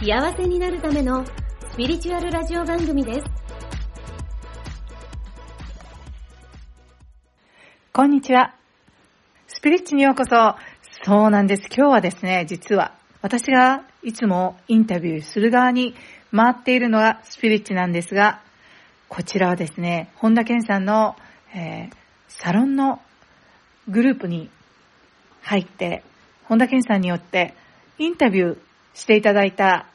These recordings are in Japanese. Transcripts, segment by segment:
幸せになるためのスピリチュアルラジオ番組です。こんにちは。スピリッチにようこそ。そうなんです。今日はですね、実は私がいつもインタビューする側に回っているのがスピリッチなんですが、こちらはですね、本田健さんの、えー、サロンのグループに入って、本田健さんによってインタビューしていただいた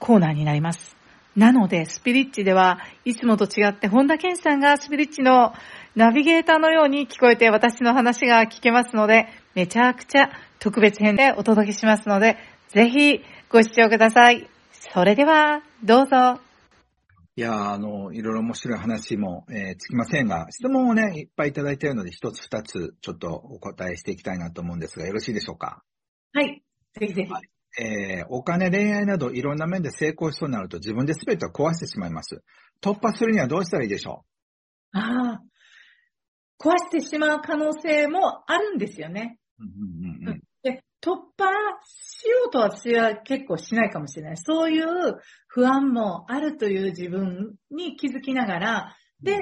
コーナーになります。なので、スピリッチではいつもと違って、本田健さんがスピリッチのナビゲーターのように聞こえて私の話が聞けますので、めちゃくちゃ特別編でお届けしますので、ぜひご視聴ください。それでは、どうぞ。いやあの、いろいろ面白い話も、えー、つきませんが、質問をね、いっぱいいただいているので、一つ二つ、ちょっとお答えしていきたいなと思うんですが、よろしいでしょうか？はい。ぜひぜひ。えー、お金、恋愛などいろんな面で成功しそうになると自分で全てを壊してしまいます。突破するにはどうしたらいいでしょう？ああ。壊してしまう可能性もあるんですよね。で突破しようとは私は結構しないかもしれない。そういう不安もあるという自分に気づきながら、で、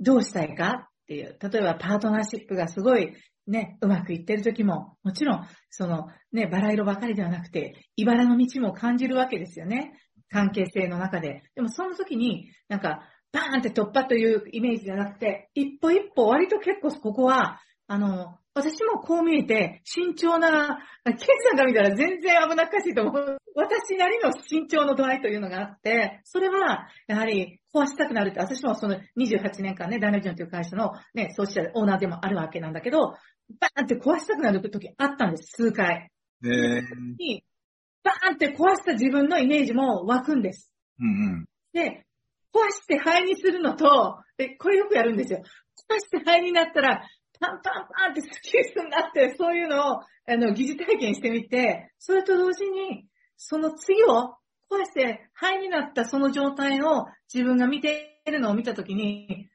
どうしたいか？っていう。例えばパートナーシップがすごいね、うまくいってる時も、もちろん、そのね、バラ色ばかりではなくて、茨の道も感じるわけですよね。関係性の中で。でもその時に、なんか、バーンって突破というイメージじゃなくて、一歩一歩割と結構ここは、あの、私もこう見えて、慎重な、ケンさんが見たら全然危なっかしいと思う。私なりの慎重の度合いというのがあって、それは、やはり壊したくなるって、私もその28年間ね、ダイナビジョンという会社のね、そうしたオーナーでもあるわけなんだけど、バーンって壊したくなる時あったんです、数回。えー、に、バーンって壊した自分のイメージも湧くんです。うんうん、で、壊して灰にするのと、で、これよくやるんですよ。壊して灰になったら、パンパンパンってスッキリするなって、そういうのを、あの、疑似体験してみて、それと同時に、その次を壊して灰になったその状態を自分が見ているのを見たときに、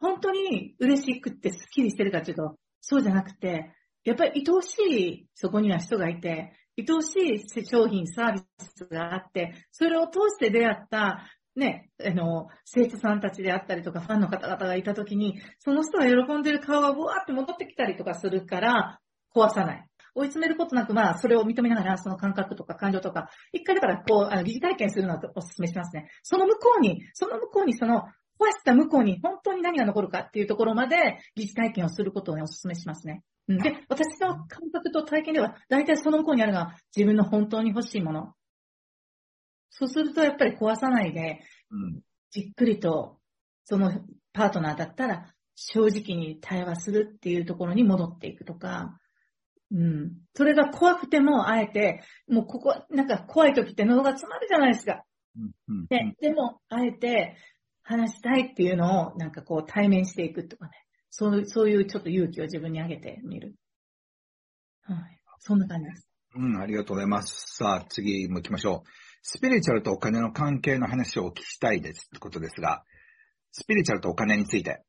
本当に嬉しくってスッキリしてるかというと、そうじゃなくて、やっぱり愛おしいそこには人がいて、愛おしい商品、サービスがあって、それを通して出会ったね、あの、生徒さんたちであったりとか、ファンの方々がいたときに、その人が喜んでる顔がブワーって戻ってきたりとかするから、壊さない。追い詰めることなく、まあ、それを認めながら、その感覚とか感情とか、一回だから、こう、あの、疑似体験するのはお勧めしますね。その向こうに、その向こうに、その、壊した向こうに本当に何が残るかっていうところまで疑似体験をすることをね、お勧めしますね。で、私の感覚と体験では、大体その向こうにあるのは自分の本当に欲しいもの。そうするとやっぱり壊さないで、じっくりと、そのパートナーだったら正直に対話するっていうところに戻っていくとか、うん。それが怖くても、あえて、もうここ、なんか怖い時って喉が詰まるじゃないですか。で、でも、あえて話したいっていうのを、なんかこう対面していくとかね。そうそういうちょっと勇気を自分にあげてみる。はい。そんな感じです。うん、ありがとうございます。さあ、次も行きましょう。スピリチュアルとお金の関係の話をお聞きしたいですってことですが、スピリチュアルとお金について。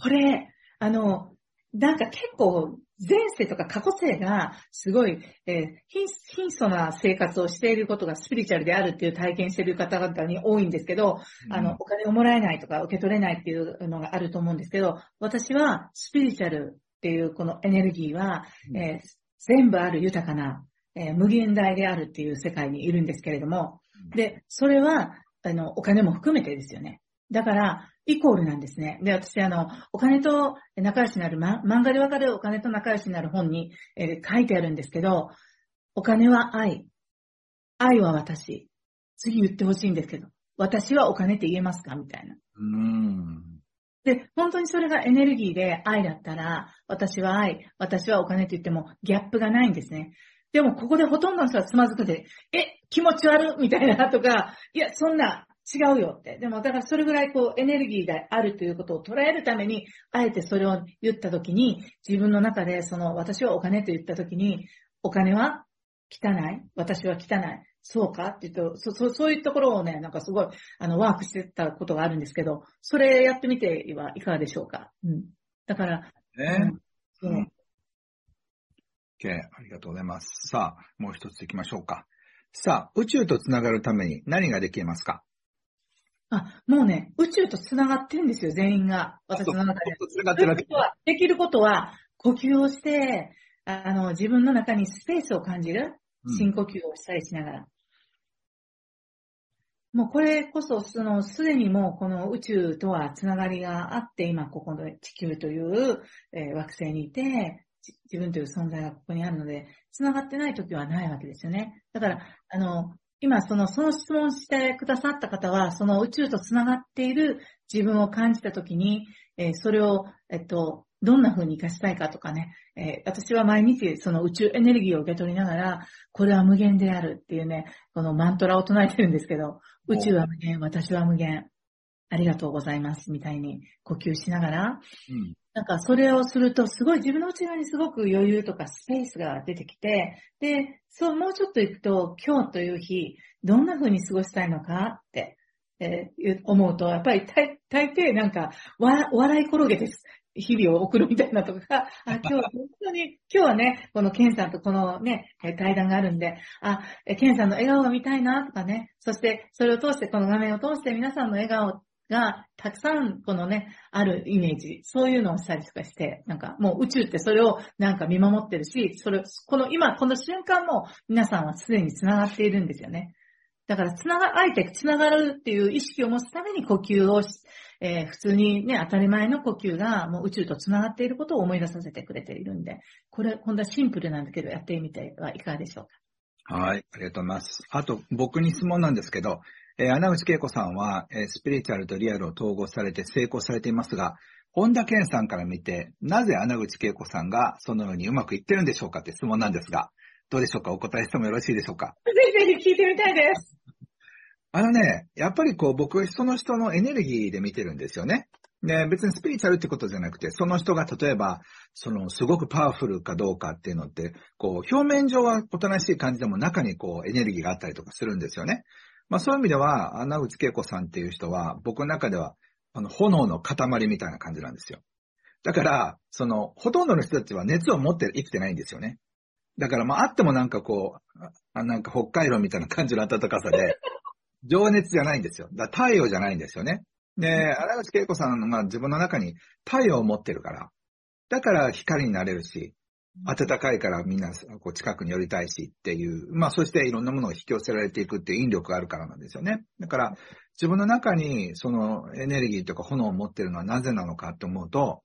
これ、あの、なんか結構前世とか過去世がすごい、えー、貧相な生活をしていることがスピリチュアルであるっていう体験している方々に多いんですけど、うん、あの、お金をもらえないとか受け取れないっていうのがあると思うんですけど、私はスピリチュアルっていうこのエネルギーは、えー、全部ある豊かなえー、無限大であるっていう世界にいるんですけれども、で、それは、あの、お金も含めてですよね。だから、イコールなんですね。で、私、あの、お金と仲良しになる、ま、漫画でわかるお金と仲良しになる本に、えー、書いてあるんですけど、お金は愛。愛は私。次言ってほしいんですけど、私はお金って言えますか？みたいな。うんで、本当にそれがエネルギーで愛だったら、私は愛、私はお金って言ってもギャップがないんですね。でもここでほとんどの人はつまずくで、え、気持ち悪みたいなとか、いや、そんな、違うよって。でも、だからそれぐらいこう、エネルギーがあるということを捉えるために、あえてそれを言ったときに、自分の中で、その、私はお金と言ったときに、お金は汚い？私は汚い？そうかって言うと、そ、そ、そういうところをね、なんかすごい、あの、ワークしてたことがあるんですけど、それやってみてはいかがでしょうか？うん。だから、ね、うん。OK、ありがとうございます。さあ、もう一つ行きましょうか。さあ、宇宙とつながるために何ができますか？あ、もうね、宇宙と繋がってるんですよ、全員が。私の中で。繋がってるわけできることは、呼吸をして、あの、自分の中にスペースを感じる。深呼吸をしたりしながら。うん、もうこれこそ、その、すでにもうこの宇宙とは繋がりがあって、今ここの地球という、えー、惑星にいて、自分という存在がここにあるので、繋がってない時はないわけですよね。だから、あの、今、その、その質問してくださった方は、その宇宙と繋がっている自分を感じたときに、えー、それを、えっと、どんな風に活かしたいかとかね、えー、私は毎日その宇宙エネルギーを受け取りながら、これは無限であるっていうね、このマントラを唱えてるんですけど、宇宙は無限、私は無限、ありがとうございます、みたいに呼吸しながら、うん、なんかそれをすると、すごい自分の内側にすごく余裕とかスペースが出てきて、で、そう、もうちょっと行くと、今日という日、どんな風に過ごしたいのかって、えー、思うと、やっぱり大大抵なんか、わ、笑い転げです。日々を送るみたいなとか、あ、今日は本当に、今日はね、このケンさんとこのね、対談があるんで、あ、ケンさんの笑顔が見たいなとかね、そしてそれを通して、この画面を通して皆さんの笑顔がたくさんこのね、あるイメージ、そういうのをしたりとかして、なんかもう宇宙ってそれをなんか見守ってるし、それ、この今、この瞬間も皆さんはすでに繋がっているんですよね。だから繋が、あえて繋がるっていう意識を持つために呼吸をし、えー、普通にね、当たり前の呼吸がもう宇宙と繋がっていることを思い出させてくれているんで、これ、今度はシンプルなんだけど、やってみてはいかがでしょうか？はい、ありがとうございます。あと、僕に質問なんですけど、えー、穴口恵子さんは、えー、スピリチュアルとリアルを統合されて成功されていますが、本田健さんから見て、なぜ穴口恵子さんがそのようにうまくいってるんでしょうかって質問なんですが、どうでしょうか？お答えしてもよろしいでしょうか？ぜひぜひ聞いてみたいです。あのね、やっぱりこう僕はその人のエネルギーで見てるんですよね。で、別にスピリチュアルってことじゃなくて、その人が例えば、そのすごくパワフルかどうかっていうのって、こう表面上はおとなしい感じでも中にこうエネルギーがあったりとかするんですよね。まあそういう意味では、穴口恵子さんっていう人は、僕の中では、あの、炎の塊みたいな感じなんですよ。だから、その、ほとんどの人たちは熱を持って生きてないんですよね。だから、まあ、あってもなんかこう、あなんか北海道みたいな感じの暖かさで、情熱じゃないんですよ。だ太陽じゃないんですよね。で、荒口恵子さんが自分の中に太陽を持ってるから、だから光になれるし、暖かいからみんなこう近くに寄りたいしっていう、まあそしていろんなものが引き寄せられていくっていう引力があるからなんですよね。だから自分の中にそのエネルギーとか炎を持ってるのはなぜなのかって思うと、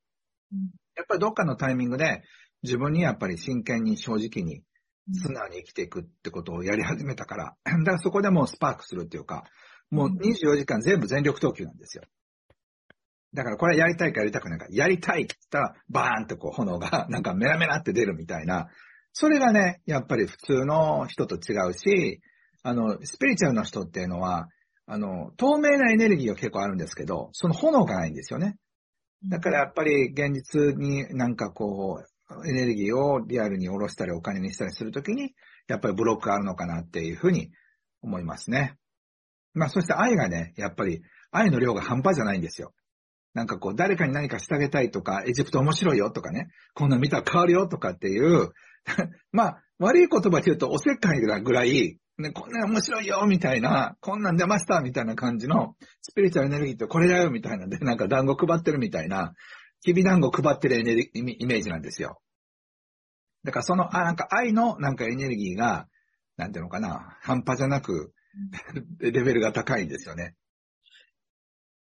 やっぱりどっかのタイミングで自分にやっぱり真剣に正直に素直に生きていくってことをやり始めたから、だからそこでもうスパークするっていうか、もう24時間全部全力投球なんですよ。だからこれやりたいかやりたくないか、やりたいって言ったら、バーンってこう炎がなんかメラメラって出るみたいな、それがね、やっぱり普通の人と違うし、あの、スピリチュアルの人っていうのは、あの、透明なエネルギーが結構あるんですけど、その炎がないんですよね。だからやっぱり現実になんかこう、エネルギーをリアルに下ろしたりお金にしたりするときに、やっぱりブロックがあるのかなっていうふうに思いますね。まあそして愛がね、やっぱり愛の量が半端じゃないんですよ。なんかこう、誰かに何かしてあげたいとか、エジプト面白いよとかね、こんな見たら変わるよとかっていう、まあ、悪い言葉で言うとおせっかいぐらい、ね、こんな面白いよみたいな、こんなん出ましたみたいな感じの、スピリチュアルエネルギーってこれだよみたいなんで、なんか団子配ってるみたいな、きび団子配ってるエネルイメージなんですよ。だからその、あ、なんか愛のなんかエネルギーが、なんていうのかな、半端じゃなく、レベルが高いんですよね。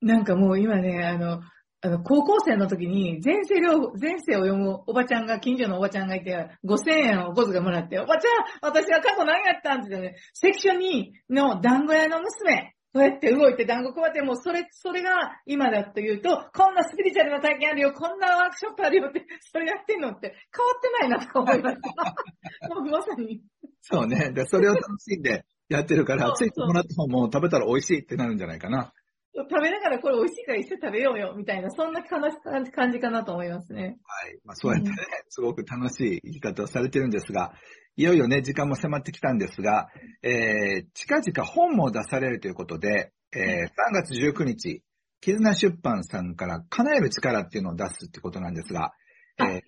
なんかもう今ね、あの、あの、高校生の時に、前世を、前世を読むおばちゃんが、近所のおばちゃんがいて、5000円をお小遣いもらって、おばちゃん、私は過去何やったんって言ってね、セクション2の団子屋の娘、こうやって動いて団子配って、もうそれ、それが今だというと、こんなスピリチュアルな体験あるよ、こんなワークショップあるよって、それやってんのって変わってないなとか思いました。もうまさに。そうね。で、それを楽しんでやってるからついてもらった方も食べたら美味しいってなるんじゃないかな。食べながらこれ美味しいから一緒に食べようよ、みたいな、そんな感じかなと思いますね。はい。まあ、そうやってね、すごく楽しい生き方をされてるんですが、いよいよね、時間も迫ってきたんですが、えー、近々本も出されるということで、えー、3月19日、絆出版さんから叶える力っていうのを出すってことなんですが、えー、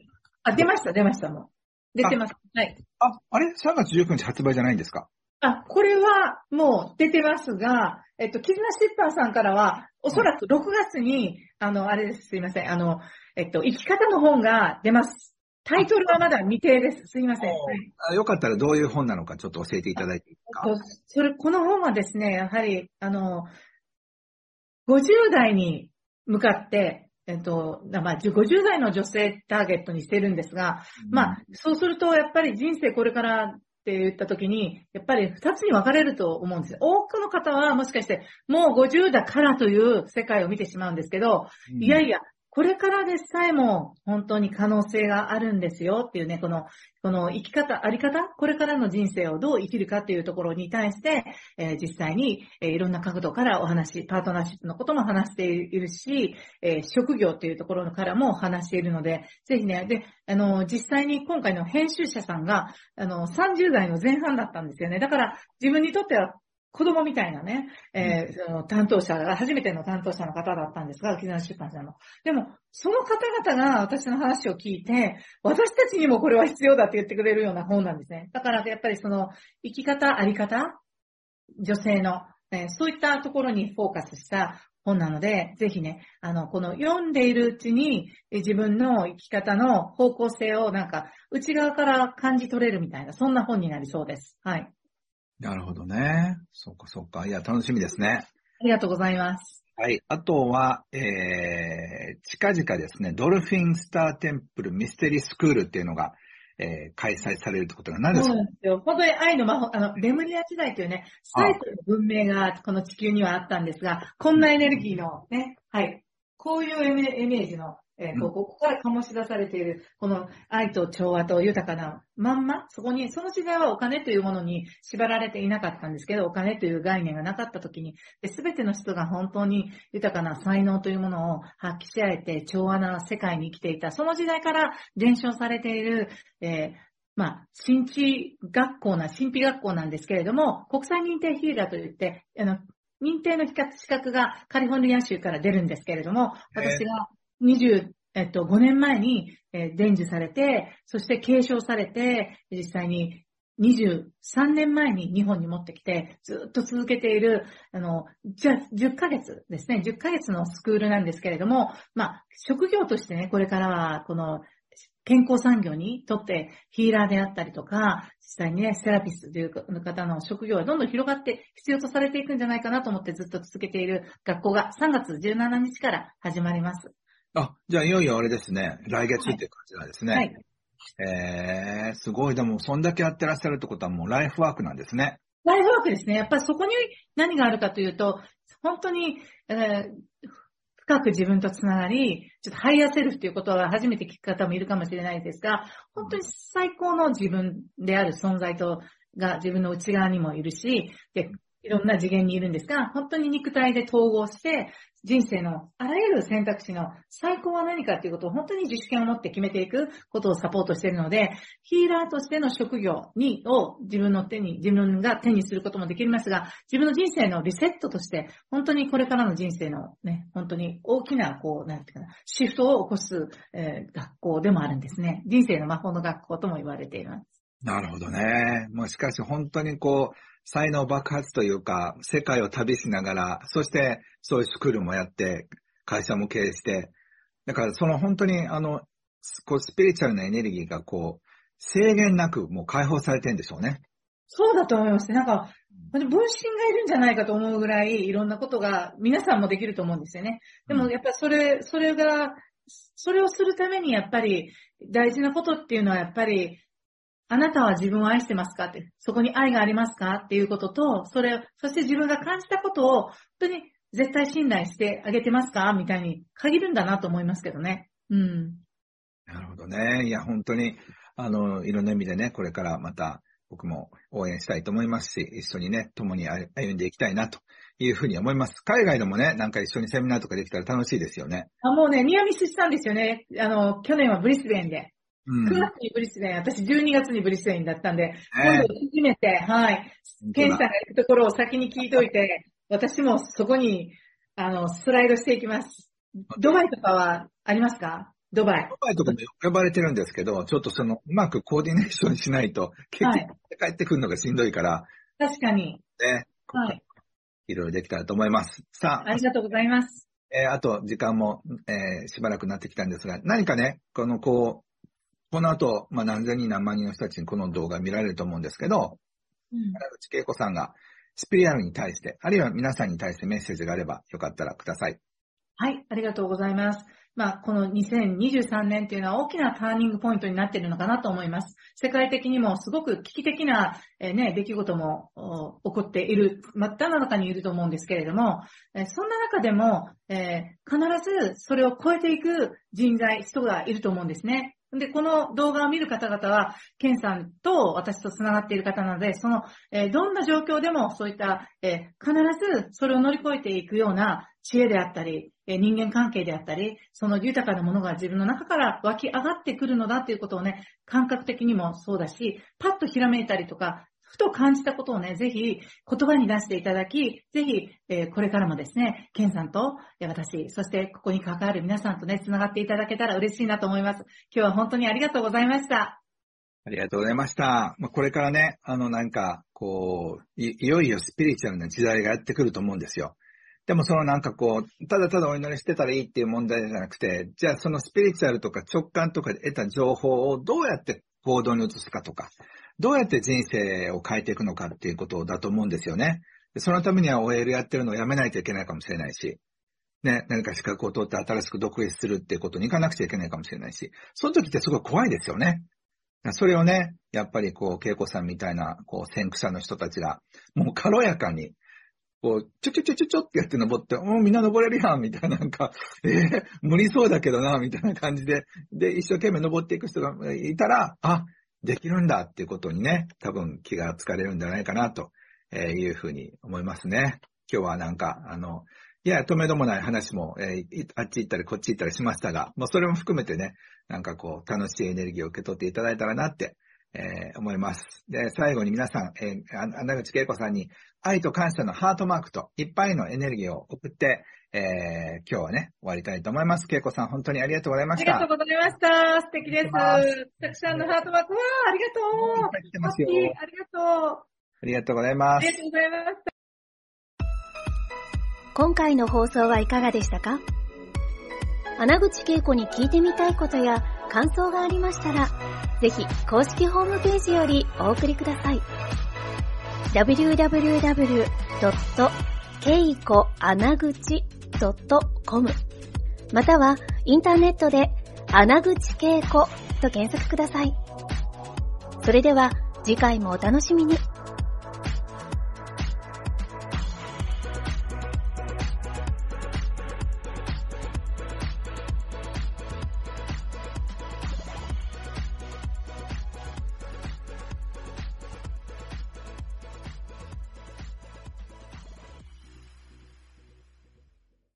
あ、出ました、出ました、もう。出てます。はい。あ、あれ ?3 月19日発売じゃないんですか？あ、これはもう出てますが、えっと、絆出版さんからは、おそらく6月に、あの、あれです、すいません、あの、えっと、生き方の本が出ます。タイトルはまだ未定です。すいません。はいあよかったらどういう本なのかちょっと教えていただいていいですか？えっとそれ、この本はですね、やはり、あの、50代に向かって、えっと、まあ、50代の女性ターゲットにしてるんですが、まあ、そうすると、やっぱり人生これからって言った時に、やっぱり二つに分かれると思うんですよ。多くの方はもしかして、もう50だからという世界を見てしまうんですけど、いやいや、これからでさえも本当に可能性があるんですよっていうね、この、この生き方、あり方、これからの人生をどう生きるかっていうところに対して、えー実際に、えーいろんな角度からお話、パートナーシップのことも話しているし、えー職業っていうところからも話しているので、ぜひね、で、あの、実際に今回の編集者さんが、あの、30代の前半だったんですよね。だから、自分にとっては子供みたいなね、えーその担当者が、初めての担当者の方だったんですが、絆出版社の。でも、その方々が私の話を聞いて、私たちにもこれは必要だって言ってくれるような本なんですね。だから、やっぱりその、生き方、あり方、女性の、えーそういったところにフォーカスした本なので、ぜひね、あの、この読んでいるうちに、え自分の生き方の方向性をなんか、内側から感じ取れるみたいな、そんな本になりそうです。はい。なるほどね。そうか、そうか。いや、楽しみですね。ありがとうございます。はい。あとは、えー、近々ですね、ドルフィンスターテンプルミステリースクールっていうのが、えー、開催されるってことが何ですか？そうなんですよ。本当に愛の魔法、あの、レムリア時代というね、最古の文明がこの地球にはあったんですが、こんなエネルギーのね、はい。こういうイメージの、えーこうここから醸し出されている、この愛と調和と豊かなまんま、そこに、その時代はお金というものに縛られていなかったんですけど、お金という概念がなかった時に、すべての人が本当に豊かな才能というものを発揮し合えて、調和な世界に生きていた、その時代から伝承されている、えーまあ、神秘学校な、神秘学校なんですけれども、国際認定ヒーラーといって、あの、認定の資格がカリフォルニア州から出るんですけれども、私が20、えっと、5年前に、えー伝授されて、そして継承されて、実際に23年前に日本に持ってきて、ずっと続けている、あの、じゃ10ヶ月ですね、10ヶ月のスクールなんですけれども、まあ、職業としてね、これからは、この、健康産業にとってヒーラーであったりとか、実際にね、セラピストという方の職業はどんどん広がって必要とされていくんじゃないかなと思ってずっと続けている学校が3月17日から始まります。あ、じゃあいよいよあれですね。来月っていう感じなんですね。はい。えー、すごい。でも、そんだけやってらっしゃるってことはもうライフワークなんですね。ライフワークですね。やっぱりそこに何があるかというと、本当に、えー深く自分とつながり、ちょっと higher self ということは初めて聞く方もいるかもしれないですが、本当に最高の自分である存在と、が自分の内側にもいるし、で、いろんな次元にいるんですが、本当に肉体で統合して、人生のあらゆる選択肢の最高は何かということを本当に自主権を持って決めていくことをサポートしているので、ヒーラーとしての職業に、を自分の手に、自分が手にすることもできますが、自分の人生のリセットとして、本当にこれからの人生のね、本当に大きな、こう、なんていうかな、シフトを起こす、えー学校でもあるんですね。人生の魔法の学校とも言われています。なるほどね。もうしかし本当にこう、才能爆発というか、世界を旅しながら、そしてそういうスクールもやって、会社も経営して、だからその本当にあの、こうスピリチュアルなエネルギーがこう、制限なくもう解放されてるんでしょうね。そうだと思いますね。なんか、分身がいるんじゃないかと思うぐらい、いろんなことが皆さんもできると思うんですよね。でもやっぱりそれ、それが、それをするためにやっぱり大事なことっていうのはやっぱり、あなたは自分を愛してますか？って、そこに愛がありますか？っていうことと、それ、そして自分が感じたことを本当に絶対信頼してあげてますか？みたいに限るんだなと思いますけどね。うん。なるほどね。いや、本当に、あの、いろんな意味でね、これからまた、僕も応援したいと思いますし、一緒にね、共に歩んでいきたいなというふうに思います。海外でもね、なんか一緒にセミナーとかできたら楽しいですよね。あ、もうね、ニアミスしたんですよね。あの、去年はブリスベンで。うん。9月にブリスベン、私12月にブリスベンだったんで、ね今度初めて、はい、ケンさんが行くところを先に聞いといて、私もそこに、あの、スライドしていきます。ドバイとかはありますか？ドバイ。ドバイとかも呼ばれてるんですけど、ちょっとその、うまくコーディネーションしないと、結はい局帰ってくるのがしんどいから、確かに。ね、はい。いろいろできたらと思います。さああ、りがとうございます。えーあと、時間も、えーしばらくなってきたんですが、何かね、この、こう、この後、まあ、何千人何万人の人たちにこの動画見られると思うんですけど、うん原口恵子さんが、スピリアルに対して、あるいは皆さんに対してメッセージがあれば、よかったらください。はい、ありがとうございます。まあ、この2023年っていうのは大きなターニングポイントになっているのかなと思います。世界的にもすごく危機的な、えーね、出来事もお起こっている、真っ只中にいると思うんですけれども、えーそんな中でも、えー必ずそれを超えていく人材、人がいると思うんですね。で、この動画を見る方々は、ケンさんと私と繋がっている方なので、その、えーどんな状況でもそういった、えー必ずそれを乗り越えていくような知恵であったり、えー人間関係であったり、その豊かなものが自分の中から湧き上がってくるのだということをね、感覚的にもそうだし、パッとひらめいたりとか、ふと感じたことをね、ぜひ言葉に出していただき、ぜひ、えーこれからもですね、ケンさんとえ私、そしてここに関わる皆さんとね、繋がっていただけたら嬉しいなと思います。今日は本当にありがとうございました。ありがとうございました。まあ、これからね、あの、なんか、こうい、いよいよスピリチュアルな時代がやってくると思うんですよ。でもそのなんかこう、ただただお祈りしてたらいいっていう問題じゃなくて、じゃあそのスピリチュアルとか直感とかで得た情報をどうやって行動に移すかとか、どうやって人生を変えていくのかっていうことだと思うんですよね。そのためには OL やってるのをやめないといけないかもしれないし、ね、何か資格を取って新しく独立するっていうことに行かなくちゃいけないかもしれないし、その時ってすごい怖いですよね。それをね、やっぱりこう、恵子さんみたいな、こう、先駆者の人たちが、もう軽やかに、こう、ちょちょちょちょちょってやって登って、うん、みんな登れるやん、みたいな、なんか、えー、無理そうだけどな、みたいな感じで、で、一生懸命登っていく人がいたら、あ、できるんだっていうことにね、多分気がつかれるんじゃないかな、というふうに思いますね。今日はなんか、あの、いや、止めどもない話も、えーあっち行ったりこっち行ったりしましたが、もうそれも含めてね、なんかこう、楽しいエネルギーを受け取っていただいたらなって、えー思います。で、最後に皆さん、えー、あ穴口恵子さんに、愛と感謝のハートマークといっぱいのエネルギーを送って、えー今日はね、終わりたいと思います。恵子さん、本当にありがとうございました。ありがとうございました。素敵です。たくさんのハートマーク。わあ、ありがとう。来てますよありがとう。ありがとうございますありが。とうございました。今回の放送はいかがでしたか？穴口恵子に聞いてみたいことや感想がありましたら、ぜひ公式ホームページよりお送りください。www.keikoanaguchi.com またはインターネットで穴口恵子と検索ください。それでは次回もお楽しみに。